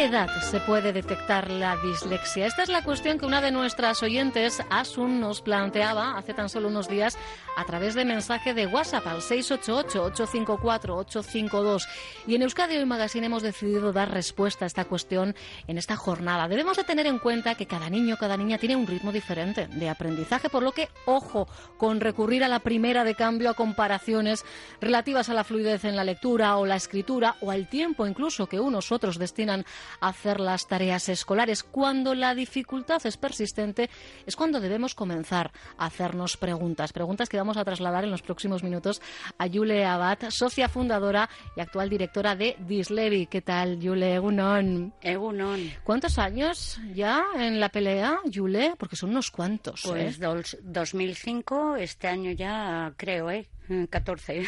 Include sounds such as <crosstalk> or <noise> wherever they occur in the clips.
qué edad se puede detectar la dislexia? Esta es la cuestión que una de nuestras oyentes, Asun, nos planteaba hace tan solo unos días a través de mensaje de WhatsApp al 688-854-852. Y en Euskadi Hoy Magazine hemos decidido dar respuesta a esta cuestión en esta jornada. Debemos de tener en cuenta que cada niño, cada niña tiene un ritmo diferente de aprendizaje, por lo que, ojo, con recurrir a la primera de cambio a comparaciones relativas a la fluidez en la lectura o la escritura o al tiempo incluso que unos otros destinan a hacer las tareas escolares. Cuando la dificultad es persistente es cuando debemos comenzar a hacernos preguntas, preguntas que vamos a trasladar en los próximos minutos a Yule Abad, socia fundadora y actual directora de Dislevi. ¿Qué tal, Yule? Egunon. Egunon. ¿Cuántos años ya en la pelea, Yule? Porque son unos cuantos. Pues ¿eh? 2005, este año ya creo, ¿eh? 14. El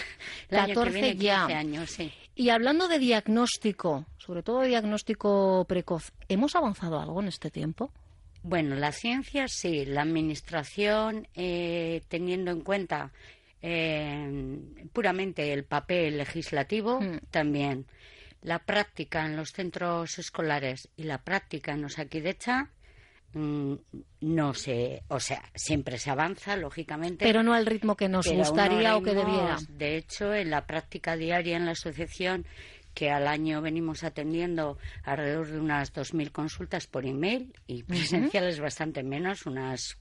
14 año que viene, ya. 15 años, sí. Y hablando de diagnóstico, sobre todo diagnóstico precoz, ¿hemos avanzado algo en este tiempo? Bueno, la ciencia sí, la administración, eh, teniendo en cuenta eh, puramente el papel legislativo, Hmm. también. La práctica en los centros escolares y la práctica en Osakidecha mm, no se, o sea, siempre se avanza, lógicamente. Pero no al ritmo que nos gustaría o que debiera. De hecho, en la práctica diaria en la asociación, que al año venimos atendiendo alrededor de unas 2.000 consultas por email y presenciales bastante menos, unas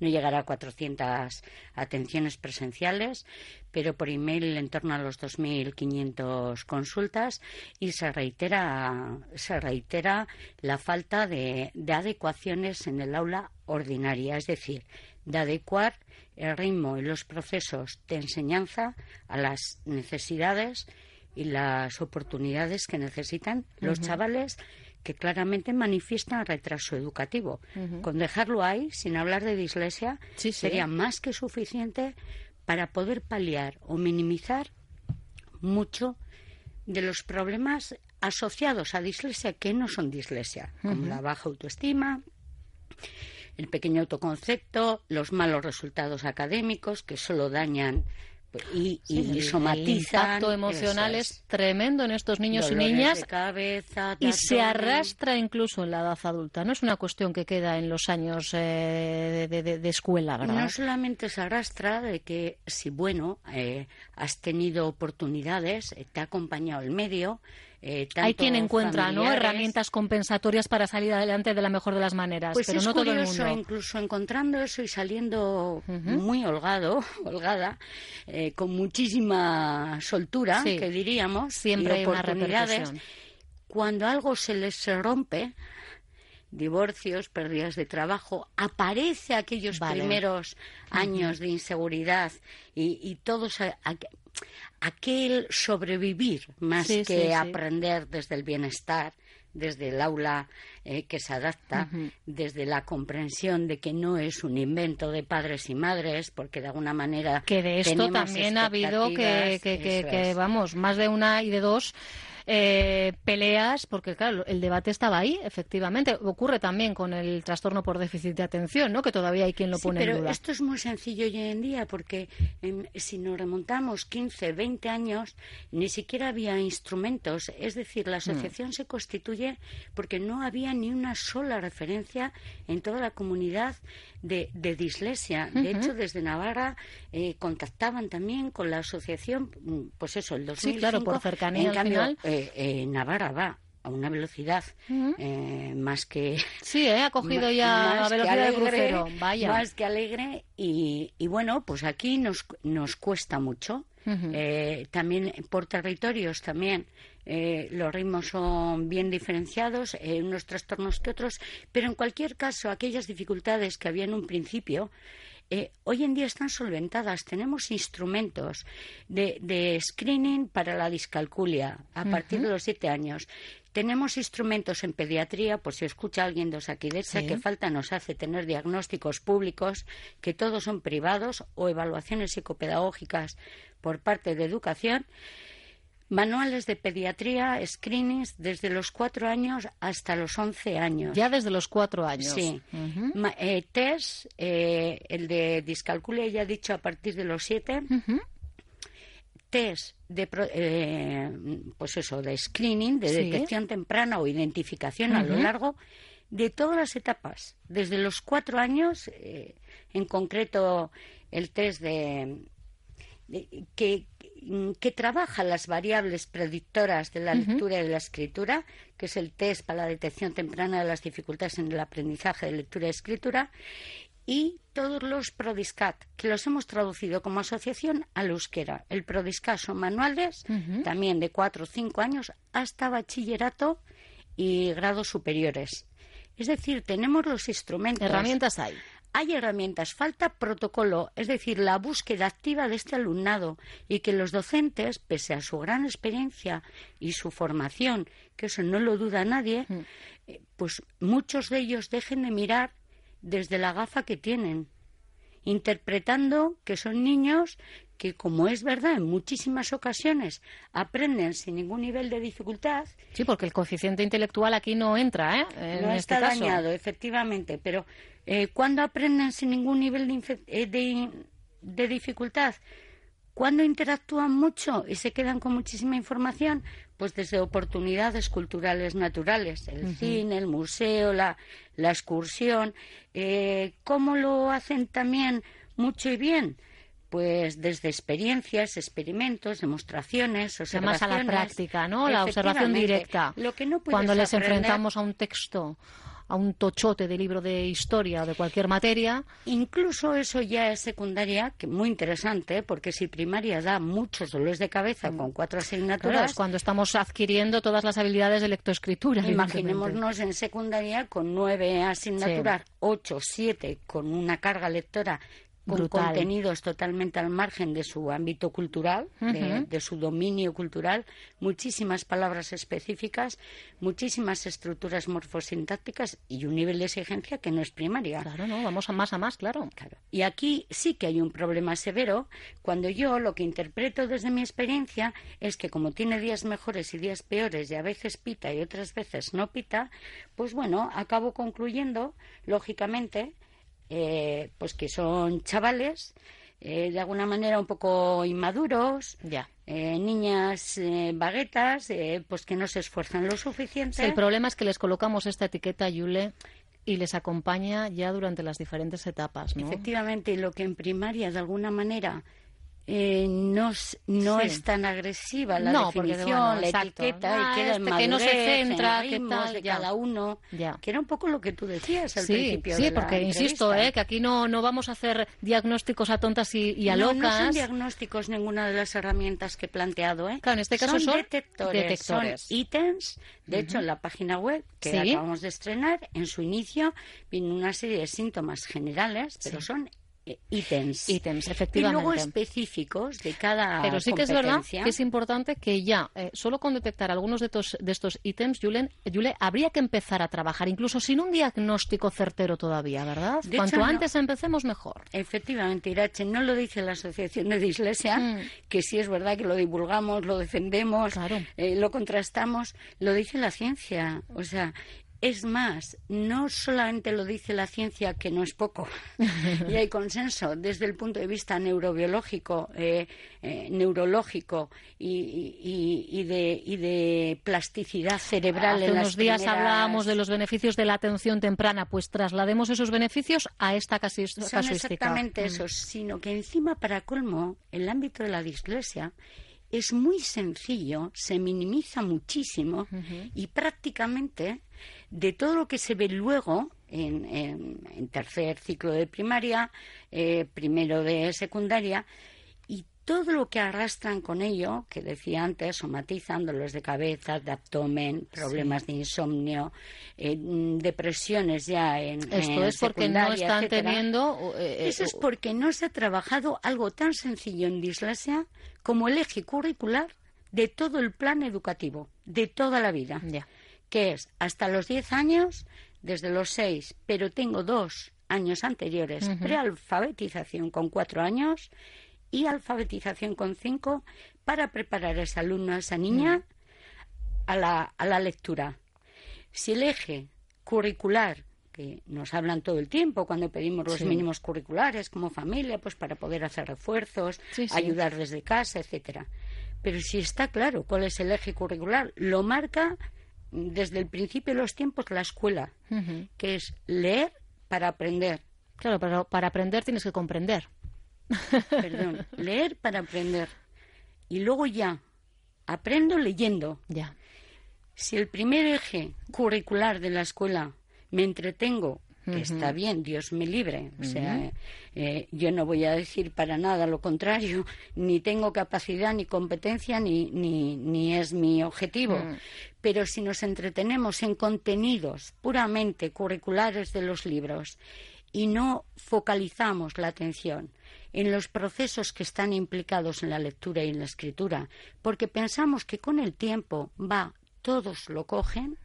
no llegará a 400 atenciones presenciales, pero por email en torno a los 2.500 consultas y se reitera, se reitera la falta de, de adecuaciones en el aula ordinaria, es decir, de adecuar el ritmo y los procesos de enseñanza a las necesidades y las oportunidades que necesitan los chavales que claramente manifiestan retraso educativo. Con dejarlo ahí, sin hablar de dislexia, Sí, sí. sería más que suficiente para poder paliar o minimizar mucho de los problemas asociados a dislexia que no son dislexia, como la baja autoestima, el pequeño autoconcepto, los malos resultados académicos que solo dañan y, Sí, el- impacto emocional es tremendo en estos niños y niñas cabeza, y se arrastra incluso en la edad adulta. No es una cuestión que queda en los años eh, de, de- de escuela, ¿verdad? No solamente se arrastra de que si, bueno, eh, has tenido oportunidades, eh, te ha acompañado el medio. Eh, Hay quien encuentra herramientas compensatorias para salir adelante de la mejor de las maneras, Pues pero es no todo el mundo. incluso encontrando eso y saliendo muy holgado, <laughs> holgada, eh, con muchísima soltura, Sí. que diríamos, Siempre y hay una oportunidades. Cuando algo se les rompe, divorcios, pérdidas de trabajo, aparece aquellos Vale. primeros años de inseguridad y, y todos a- a- aquel sobrevivir más Sí, que sí, aprender desde el bienestar, desde el aula eh, que se adapta, desde la comprensión de que no es un invento de padres y madres, porque de alguna manera Que de esto también ha habido que, que, que- que, vamos, más de una y de dos eh, peleas, porque claro, el debate estaba ahí, efectivamente. Ocurre también con el trastorno por déficit de atención, ¿no? Que todavía hay quien lo Sí, pone en pero duda. esto es muy sencillo hoy en día porque em, si nos remontamos 15, 20 años, ni siquiera había instrumentos. Es decir, Mm. la asociación se constituye porque no había ni una sola referencia en toda la comunidad de, de dislexia. De hecho, desde Navarra eh, contactaban también con la asociación, mm, pues eso, el 2005. Sí, claro, por cercanía En al cambio, final. eh, eh, Navarra va a una velocidad eh, más que Sí, ¿eh? ha cogido <laughs> ya la velocidad de crucero. Vaya. Más que alegre. Y, y bueno, pues aquí nos, nos cuesta mucho. Eh, también por territorios también eh, los ritmos son bien diferenciados, eh, unos trastornos que otros, pero en cualquier caso aquellas dificultades que había en un principio eh, hoy en día están solventadas. Tenemos instrumentos de, de screening para la discalculia a partir de los siete años. Tenemos instrumentos en pediatría, por si escucha alguien de Osakidecha, Sí. que falta nos hace tener diagnósticos públicos, que todos son privados, o evaluaciones psicopedagógicas por parte de educación. Manuales de pediatría, screenings desde los cuatro años hasta los once años. Ya desde los cuatro años. Sí. Ma- eh, test, eh, el de discalculia ya dicho a partir de los siete. Test de, eh, pues eso, de screening, de detección temprana o identificación a lo largo de todas las etapas, desde los cuatro años, eh, en concreto el test de, que, que, trabaja las variables predictoras de la lectura y de la escritura, que es el test para la detección temprana de las dificultades en el aprendizaje de lectura y escritura, y todos los Prodiscat, que los hemos traducido como asociación al euskera. El Prodiscat son manuales, también de cuatro o cinco años, hasta bachillerato y grados superiores. Es decir, tenemos los instrumentos. Herramientas hay. Hay herramientas, falta protocolo, es decir, la búsqueda activa de este alumnado y que los docentes, pese a su gran experiencia y su formación, que eso no lo duda nadie, eh, pues muchos de ellos dejen de mirar desde la gafa que tienen, interpretando que son niños que, como es verdad, en muchísimas ocasiones aprenden sin ningún nivel de dificultad. Sí, porque el coeficiente intelectual aquí no entra, ¿eh? no este está dañado, efectivamente, pero eh, ¿cuándo aprenden sin ningún nivel de, eh, de, de dificultad? ¿Cuándo interactúan mucho y se quedan con muchísima información? Pues desde oportunidades culturales naturales, el cine, el museo, la, la excursión. Eh, ¿Cómo lo hacen también mucho y bien? Pues desde experiencias, experimentos, demostraciones, observaciones. Más a la práctica, ¿no? La observación directa. Lo que no Cuando les enfrentamos a un texto a un tochote de libro de historia o de cualquier materia. Incluso eso ya es secundaria, que muy interesante, porque si primaria da muchos dolores de cabeza con cuatro asignaturas. es cuando estamos adquiriendo todas las habilidades de lectoescritura. Imaginémonos en secundaria con nueve asignaturas, ocho, siete, con una carga lectora con contenidos totalmente al margen de su ámbito cultural, de, su dominio cultural, muchísimas palabras específicas, muchísimas estructuras morfosintácticas y un nivel de exigencia que no es primaria. Claro, no, vamos a más a más, claro. claro. Y aquí sí que hay un problema severo cuando yo lo que interpreto desde mi experiencia es que como tiene días mejores y días peores y a veces pita y otras veces no pita, pues bueno, acabo concluyendo, lógicamente, eh, pues que son chavales eh, de alguna manera un poco inmaduros, ya. Eh, niñas baguetas, pues que no se esfuerzan lo suficiente. El problema es que les colocamos esta etiqueta, Yule, y les acompaña ya durante las diferentes etapas. ¿no? Efectivamente, y lo que en primaria de alguna manera eh, no, no es tan agresiva la definición, la etiqueta, y ah, queda este que no se centra, que tal, de cada uno, que era un poco lo que tú decías al principio. Sí, porque insisto, eh, que aquí no, no vamos a hacer diagnósticos a tontas y, a locas. No son diagnósticos ninguna de las herramientas que he planteado. ¿eh? Claro, en este caso son, detectores, son ítems. De hecho, en la página web que acabamos de estrenar, en su inicio, viene una serie de síntomas generales, pero son ítems. Ítems, efectivamente. Y luego específicos de cada Pero sí que es verdad que es importante que ya, eh, solo con detectar algunos de estos, de estos ítems, Yule, habría que empezar a trabajar, incluso sin un diagnóstico certero todavía, ¿verdad? Cuanto antes empecemos, mejor. Efectivamente, Irache, no lo dice la Asociación de Dislexia, mm. que sí es verdad que lo divulgamos, lo defendemos, eh, lo contrastamos, lo dice la ciencia. O sea, es más, no solamente lo dice la ciencia, que no es poco, <laughs> y hay consenso desde el punto de vista neurobiológico, eh, eh, neurológico y, de, plasticidad cerebral. Hace unos días hablábamos de los beneficios de la atención temprana, pues traslademos esos beneficios a esta casuística. Son exactamente mm. esos, sino que encima, para colmo, el ámbito de la dislexia es muy sencillo, se minimiza muchísimo y prácticamente de todo lo que se ve luego en, tercer ciclo de primaria, eh, primero de secundaria, y todo lo que arrastran con ello, que decía antes, somatizan dolores de cabeza, de abdomen, problemas de insomnio, eh, depresiones ya en Esto es porque no están teniendo... Eh, Eso es porque no se ha trabajado algo tan sencillo en dislasia como el eje curricular de todo el plan educativo, de toda la vida, que es hasta los 10 años, desde los 6, pero tengo dos años anteriores, prealfabetización con cuatro años y alfabetización con cinco, para preparar a ese alumno, a esa niña, a, la, a la lectura. Si el eje curricular que nos hablan todo el tiempo cuando pedimos los mínimos curriculares como familia, pues para poder hacer refuerzos, ayudar desde casa, etcétera. pero si está claro cuál es el eje curricular, lo marca desde el principio de los tiempos la escuela, que es leer para aprender. Claro, pero para aprender tienes que comprender. <laughs> Perdón, leer para aprender. Y luego ya, aprendo leyendo. Ya. Si el primer eje curricular de la escuela me entretengo que está bien, Dios me libre. O sea, eh, yo no voy a decir para nada lo contrario, <laughs> ni tengo capacidad, ni competencia, ni, ni, ni es mi objetivo. Mm. Pero si nos entretenemos en contenidos puramente curriculares de los libros y no focalizamos la atención en los procesos que están implicados en la lectura y en la escritura, porque pensamos que con el tiempo va, todos lo cogen,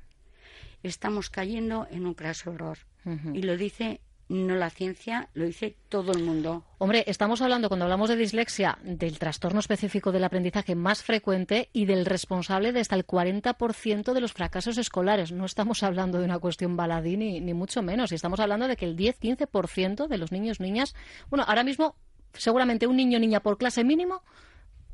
estamos cayendo en un craso error. Y lo dice no la ciencia, lo dice todo el mundo. Hombre, estamos hablando, cuando hablamos de dislexia, del trastorno específico del aprendizaje más frecuente y del responsable de hasta el 40% de los fracasos escolares. No estamos hablando de una cuestión baladí ni, ni mucho menos. Estamos hablando de que el 10-15% de los niños, niñas, bueno, ahora mismo seguramente un niño, niña por clase mínimo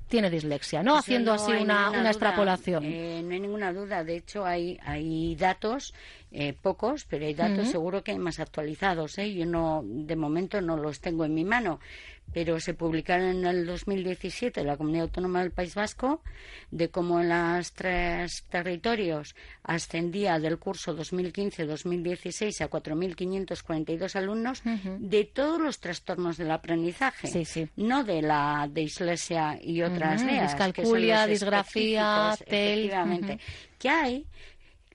tiene dislexia, ¿no? Haciendo así una, una extrapolación. Eh, no hay ninguna duda. De hecho, hay, hay datos, eh, pocos, pero hay datos seguro que hay más actualizados. ¿eh? Yo no, de momento no los tengo en mi mano pero se publicaron en el 2017 en la Comunidad Autónoma del País Vasco de cómo en los tres territorios ascendía del curso 2015-2016 a 4.542 alumnos de todos los trastornos del aprendizaje, no de la dislexia y otras uh Discalculia, disgrafía, TEL. Efectivamente. Que hay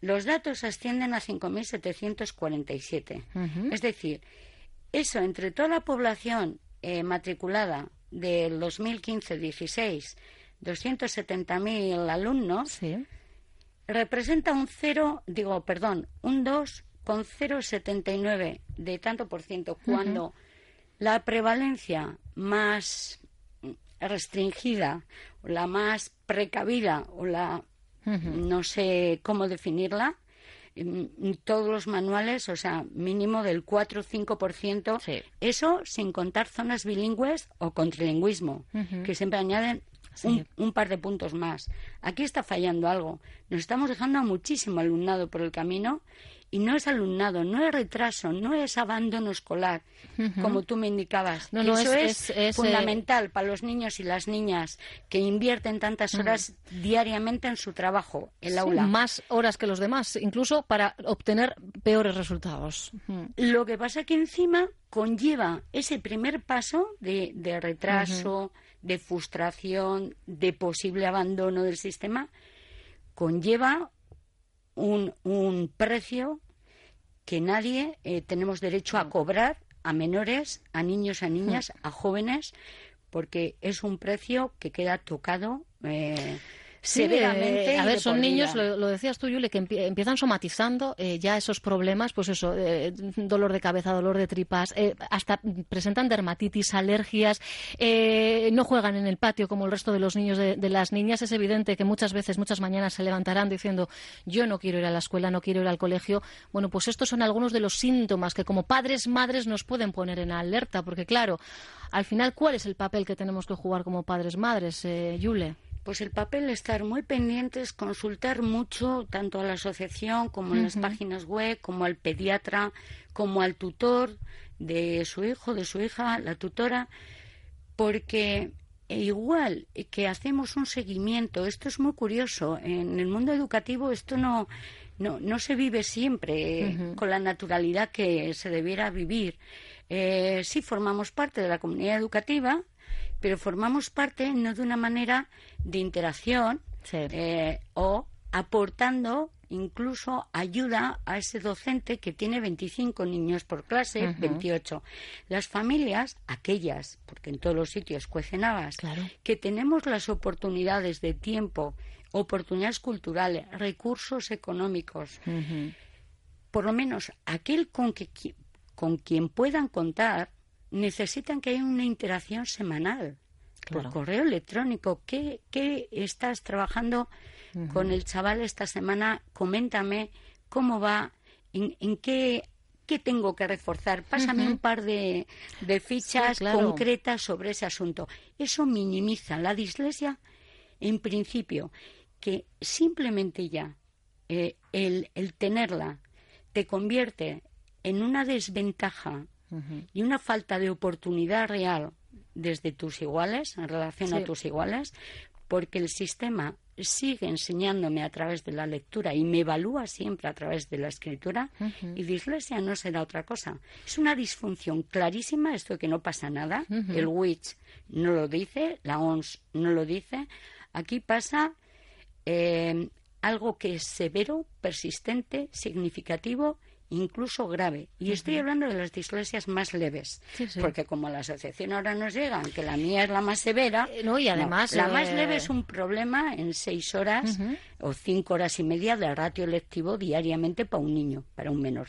los datos ascienden a 5.747. Es decir, eso entre toda la población eh, matriculada del 2015-16, 270.000 alumnos, representa un cero, digo, perdón, un 2,079 de tanto por ciento, cuando la prevalencia más restringida, la más precavida, o la, no sé cómo definirla, todos los manuales, o sea, mínimo del 4 o 5%. Eso sin contar zonas bilingües o con trilingüismo, que siempre añaden un, un, par de puntos más. Aquí está fallando algo. Nos estamos dejando a muchísimo alumnado por el camino y no es alumnado, no es retraso, no es abandono escolar, como tú me indicabas. No, Eso es, eh, fundamental para los niños y las niñas que invierten tantas horas diariamente en su trabajo, el aula. Más horas que los demás, incluso para obtener peores resultados. Lo que pasa que encima conlleva ese primer paso de, retraso, de frustración, de posible abandono del sistema, conlleva un, un precio que nadie eh, tenemos derecho a cobrar a menores, a niños, a niñas, a jóvenes, porque es un precio que queda tocado eh, Sí, eh, a ver, son niños, lo, decías tú, Yule, que empiezan somatizando eh, ya esos problemas, pues eso, eh, dolor de cabeza, dolor de tripas, hasta presentan dermatitis, alergias, no juegan en el patio como el resto de los niños de, las niñas. Es evidente que muchas veces, muchas mañanas se levantarán diciendo, yo no quiero ir a la escuela, no quiero ir al colegio. Bueno, pues estos son algunos de los síntomas que como padres, madres nos pueden poner en alerta, porque claro, al final, ¿cuál es el papel que tenemos que jugar como padres, madres, Yule? Pues el papel estar muy pendientes, consultar mucho tanto a la asociación como en las páginas web, como al pediatra, como al tutor de su hijo, de su hija, la tutora, porque igual que hacemos un seguimiento, esto es muy curioso, en el mundo educativo esto no, no, no se vive siempre con la naturalidad que se debiera vivir. Eh, sí formamos parte de la comunidad educativa, pero formamos parte no de una manera de interacción eh, o aportando incluso ayuda a ese docente que tiene 25 niños por clase, 28. Las familias, aquellas, porque en todos los sitios cuecen habas, que tenemos las oportunidades de tiempo, oportunidades culturales, recursos económicos, por lo menos aquel con, que, con quien puedan contar, necesitan que haya una interacción semanal por correo electrónico. ¿Qué, qué estás trabajando con el chaval esta semana? Coméntame cómo va, en, qué, qué tengo que reforzar. Pásame un par de, de fichas concretas sobre ese asunto. Eso minimiza la dislexia en principio, que simplemente ya eh, el, el, tenerla te convierte en una desventaja y una falta de oportunidad real desde tus iguales, en relación a tus iguales, porque el sistema sigue enseñándome a través de la lectura y me evalúa siempre a través de la escritura y dislexia no será otra cosa. Es una disfunción clarísima esto de que no pasa nada. El WITCH no lo dice, la ONS no lo dice. Aquí pasa eh, algo que es severo, persistente, significativo incluso grave. Y estoy hablando de las dislesias más leves, porque como la asociación ahora nos llega, aunque la mía es la más severa, eh, no, y además la más eh, leve es un problema en seis horas o cinco horas y media de ratio lectivo diariamente para un niño, para un menor.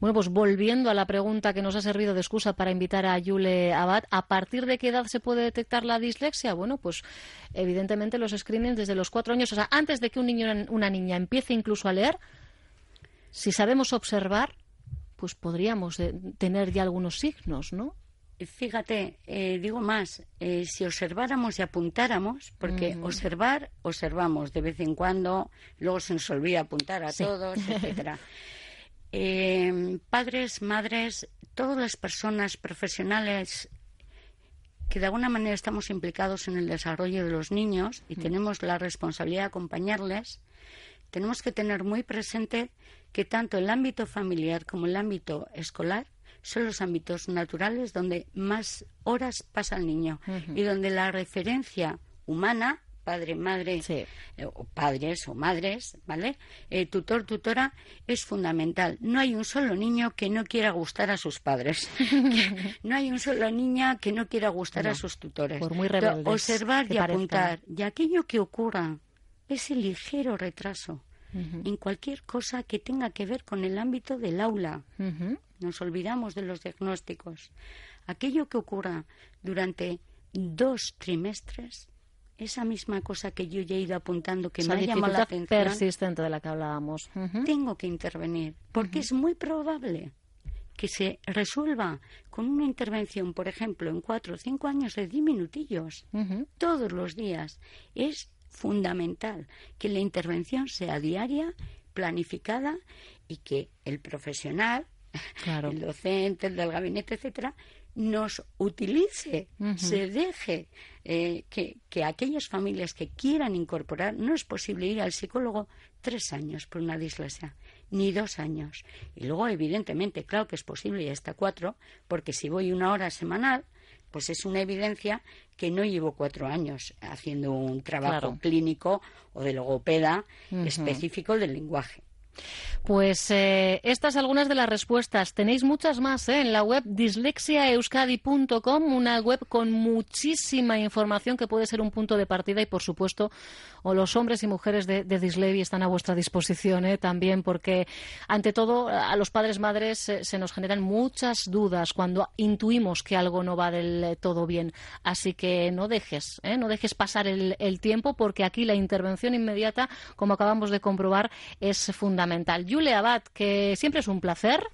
Bueno, pues volviendo a la pregunta que nos ha servido de excusa para invitar a Yule Abad, ¿a partir de qué edad se puede detectar la dislexia? Bueno, pues evidentemente los screenings desde los cuatro años, o sea, antes de que un niño o una niña empiece incluso a leer, si sabemos observar, pues podríamos eh, tener ya algunos signos, ¿no? Fíjate, eh, digo más, eh, si observáramos y apuntáramos, porque observar, observamos de vez en cuando, luego se nos olvida apuntar a todos, <laughs> etcétera. padres, madres, todas las personas profesionales que de alguna manera estamos implicados en el desarrollo de los niños y tenemos la responsabilidad de acompañarles, tenemos que tener muy presente que tanto el ámbito familiar como el ámbito escolar son los ámbitos naturales donde más horas pasa el niño y donde la referencia humana padre, madre, eh, o padres o madres, ¿vale? Eh, tutor, tutora, es fundamental. No hay un solo niño que no quiera gustar a sus padres. <laughs> <laughs> no hay un solo niña que no quiera gustar a sus tutores. Por muy Observar y apuntar. Y aquello que ocurra, ese ligero retraso, en cualquier cosa que tenga que ver con el ámbito del aula. Nos olvidamos de los diagnósticos. Aquello que ocurra durante dos trimestres, esa misma cosa que yo ya he ido apuntando que me ha llamado la atención. persistente de la que hablábamos. Tengo que intervenir, porque es muy probable que se resuelva con una intervención, por ejemplo, en cuatro o cinco años de diez minutillos, todos los días. Es fundamental que la intervención sea diaria, planificada y que el profesional, el docente, el del gabinete, etcétera, nos utilice, se deje eh, que, que, aquellas familias que quieran incorporar, no es posible ir al psicólogo tres años por una dislexia, ni dos años. Y luego, evidentemente, claro que es posible y hasta cuatro, porque si voy una hora semanal, pues es una evidencia que no llevo cuatro años haciendo un trabajo clínico o de logopeda específico del lenguaje. Pues eh, estas algunas de las respuestas. Tenéis muchas más ¿eh? en la web dislexiaeuskadi.com, una web con muchísima información que puede ser un punto de partida y, por supuesto, o los hombres y mujeres de, de Dislevi están a vuestra disposición ¿eh? también, porque ante todo a los padres madres se nos generan muchas dudas cuando intuimos que algo no va del todo bien. Así que no dejes, no dejes pasar el tiempo, porque aquí la intervención inmediata, como acabamos de comprobar, es fundamental. Julia Abad, que siempre es un placer.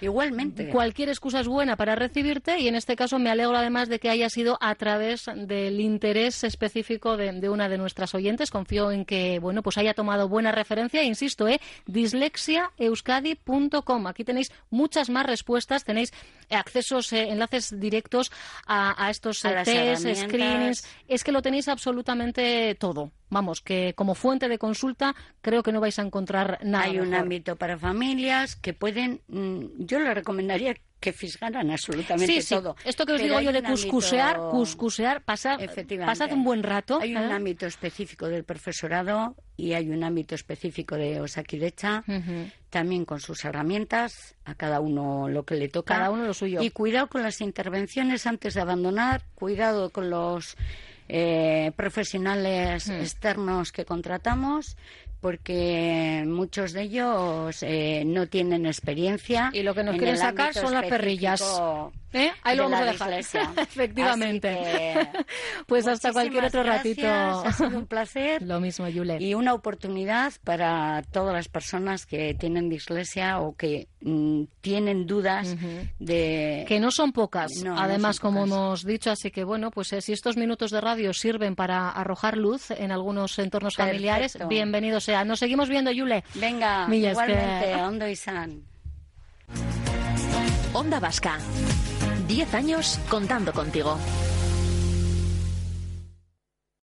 Igualmente. Cualquier excusa es buena para recibirte y en este caso me alegro además de que haya sido a través del interés específico de, una de nuestras oyentes. Confío en que bueno pues haya tomado buena referencia. Insisto, eh, dislexiaeuskadi.com. Aquí tenéis muchas más respuestas, tenéis accesos, eh, enlaces directos a, estos a test, screenings. Es que lo tenéis absolutamente todo vamos, que como fuente de consulta creo que no vais a encontrar nada. Hay un ámbito para familias que pueden, mm, yo le recomendaría que fisgaran absolutamente todo. Esto que os digo yo de cuscusear, cuscusear, pasar, pasad un buen rato. Hay un ¿eh? ámbito específico del profesorado y hay un ámbito específico de Osakidecha, también con sus herramientas, a cada uno lo que le toca. Cada uno lo suyo. Y cuidado con las intervenciones antes de abandonar, cuidado con los eh, profesionales hmm. externos que contratamos, porque muchos de ellos eh, no tienen experiencia. Y lo que nos quieren sacar son las perrillas. ¿Eh? Ahí lo vamos a dejar. <laughs> Efectivamente. <laughs> pues hasta cualquier otro ratito. Ha sido un placer. <laughs> lo mismo, Yule. Y una oportunidad para todas las personas que tienen dislexia o que mm, tienen dudas de. Que no son pocas, además, como hemos dicho. Así que, bueno, pues eh, si estos minutos de radio sirven para arrojar luz en algunos entornos familiares, bienvenido sea. Nos seguimos viendo, Yule. Venga, igualmente, Ondo y San. Onda Vasca. Diez años contando contigo.